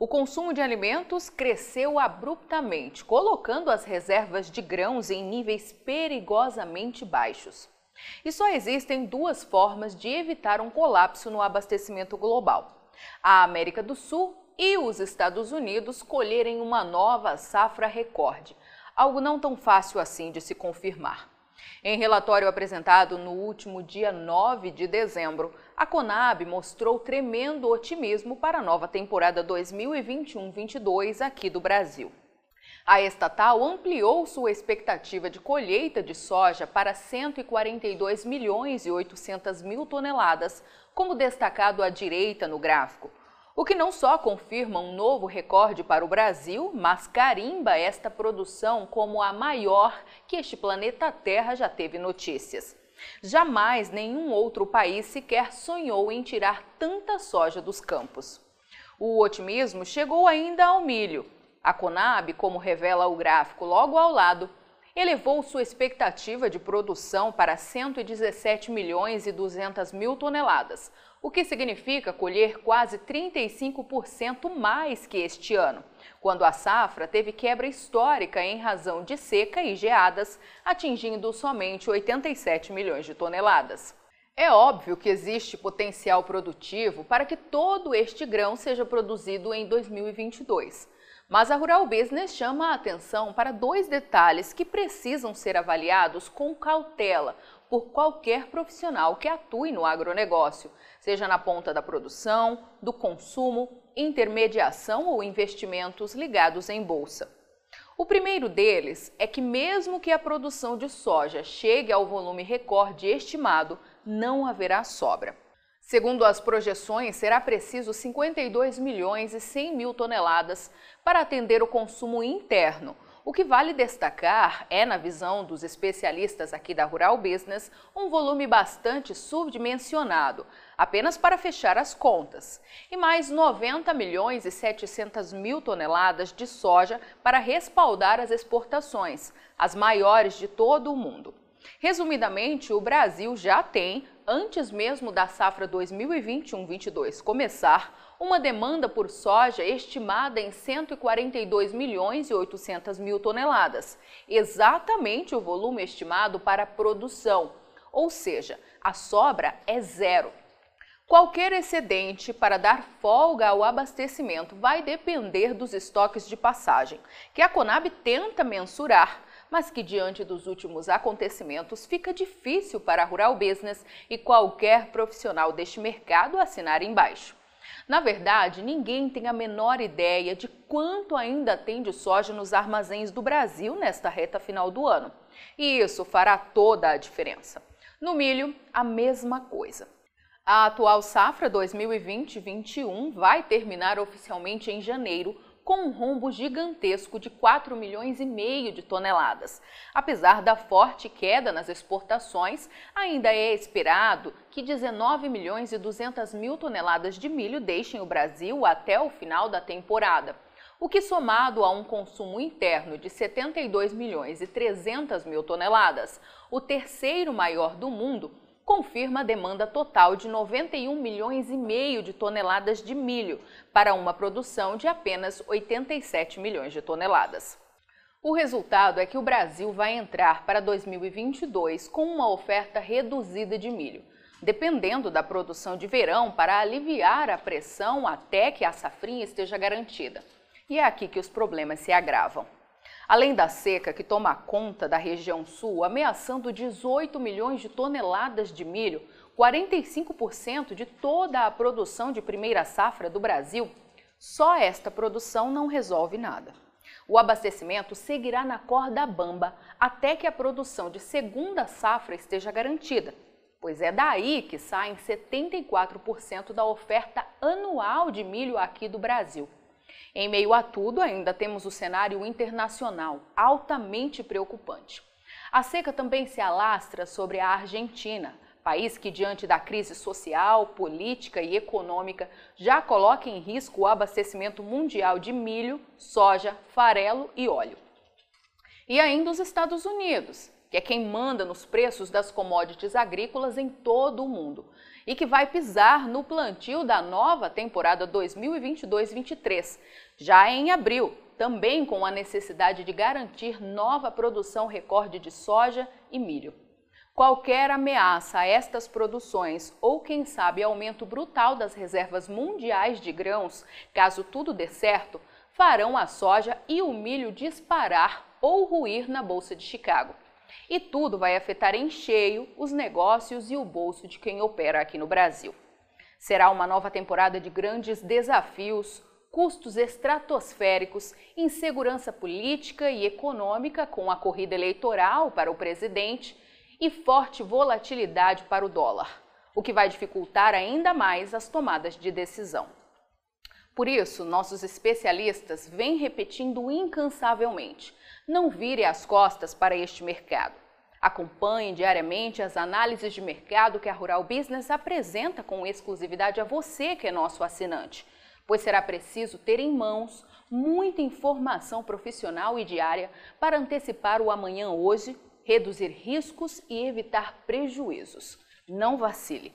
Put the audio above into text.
O consumo de alimentos cresceu abruptamente, colocando as reservas de grãos em níveis perigosamente baixos. E só existem duas formas de evitar um colapso no abastecimento global: a América do Sul e os Estados Unidos colherem uma nova safra recorde, algo não tão fácil assim de se confirmar. Em relatório apresentado no último dia 9 de dezembro, a Conab mostrou tremendo otimismo para a nova temporada 2021-22 aqui do Brasil. A estatal ampliou sua expectativa de colheita de soja para 142 milhões e 800 mil toneladas, como destacado à direita no gráfico, o que não só confirma um novo recorde para o Brasil, mas carimba esta produção como a maior que este planeta Terra já teve notícias. Jamais nenhum outro país sequer sonhou em tirar tanta soja dos campos. O otimismo chegou ainda ao milho. A Conab, como revela o gráfico logo ao lado, elevou sua expectativa de produção para 117 milhões e 200 mil toneladas, o que significa colher quase 35% mais que este ano, quando a safra teve quebra histórica em razão de seca e geadas, atingindo somente 87 milhões de toneladas. É óbvio que existe potencial produtivo para que todo este grão seja produzido em 2022. Mas a Rural Business chama a atenção para dois detalhes que precisam ser avaliados com cautela por qualquer profissional que atue no agronegócio, seja na ponta da produção, do consumo, intermediação ou investimentos ligados em bolsa. O primeiro deles é que, mesmo que a produção de soja chegue ao volume recorde estimado, não haverá sobra. Segundo as projeções, será preciso 52 milhões e 100 mil toneladas para atender o consumo interno, o que vale destacar é, na visão dos especialistas aqui da Rural Business, um volume bastante subdimensionado, apenas para fechar as contas, e mais 90 milhões e 700 mil toneladas de soja para respaldar as exportações, as maiores de todo o mundo. Resumidamente, o Brasil já tem, antes mesmo da safra 2021-22 começar, uma demanda por soja estimada em 142 milhões e 800 mil toneladas, exatamente o volume estimado para a produção, ou seja, a sobra é zero. Qualquer excedente para dar folga ao abastecimento vai depender dos estoques de passagem, que a Conab tenta mensurar, mas que diante dos últimos acontecimentos fica difícil para a Rural Business e qualquer profissional deste mercado assinar embaixo. Na verdade, ninguém tem a menor ideia de quanto ainda tem de soja nos armazéns do Brasil nesta reta final do ano. E isso fará toda a diferença. No milho, a mesma coisa. A atual safra 2020-21 vai terminar oficialmente em janeiro com um rombo gigantesco de 4 milhões e meio de toneladas. Apesar da forte queda nas exportações, ainda é esperado que 19 milhões e 200 mil toneladas de milho deixem o Brasil até o final da temporada. O que somado a um consumo interno de 72 milhões e 300 mil toneladas, o terceiro maior do mundo, confirma a demanda total de 91 milhões e meio de toneladas de milho para uma produção de apenas 87 milhões de toneladas. O resultado é que o Brasil vai entrar para 2022 com uma oferta reduzida de milho, dependendo da produção de verão para aliviar a pressão até que a safrinha esteja garantida. E é aqui que os problemas se agravam. Além da seca que toma conta da região sul, ameaçando 18 milhões de toneladas de milho, 45% de toda a produção de primeira safra do Brasil, só esta produção não resolve nada. O abastecimento seguirá na corda bamba até que a produção de segunda safra esteja garantida, pois é daí que saem 74% da oferta anual de milho aqui do Brasil. Em meio a tudo, ainda temos o cenário internacional altamente preocupante. A seca também se alastra sobre a Argentina, país que, diante da crise social, política e econômica, já coloca em risco o abastecimento mundial de milho, soja, farelo e óleo. E ainda os Estados Unidos, que é quem manda nos preços das commodities agrícolas em todo o mundo e que vai pisar no plantio da nova temporada 2022-23, já em abril, também com a necessidade de garantir nova produção recorde de soja e milho. Qualquer ameaça a estas produções ou, quem sabe, aumento brutal das reservas mundiais de grãos, caso tudo dê certo, farão a soja e o milho disparar ou ruir na Bolsa de Chicago. E tudo vai afetar em cheio os negócios e o bolso de quem opera aqui no Brasil. Será uma nova temporada de grandes desafios, custos estratosféricos, insegurança política e econômica com a corrida eleitoral para o presidente e forte volatilidade para o dólar, o que vai dificultar ainda mais as tomadas de decisão. Por isso, nossos especialistas vêm repetindo incansavelmente: não vire as costas para este mercado. Acompanhe diariamente as análises de mercado que a Rural Business apresenta com exclusividade a você que é nosso assinante pois será preciso ter em mãos muita informação profissional e diária para antecipar o amanhã hoje, reduzir riscos e evitar prejuízos. Não vacile.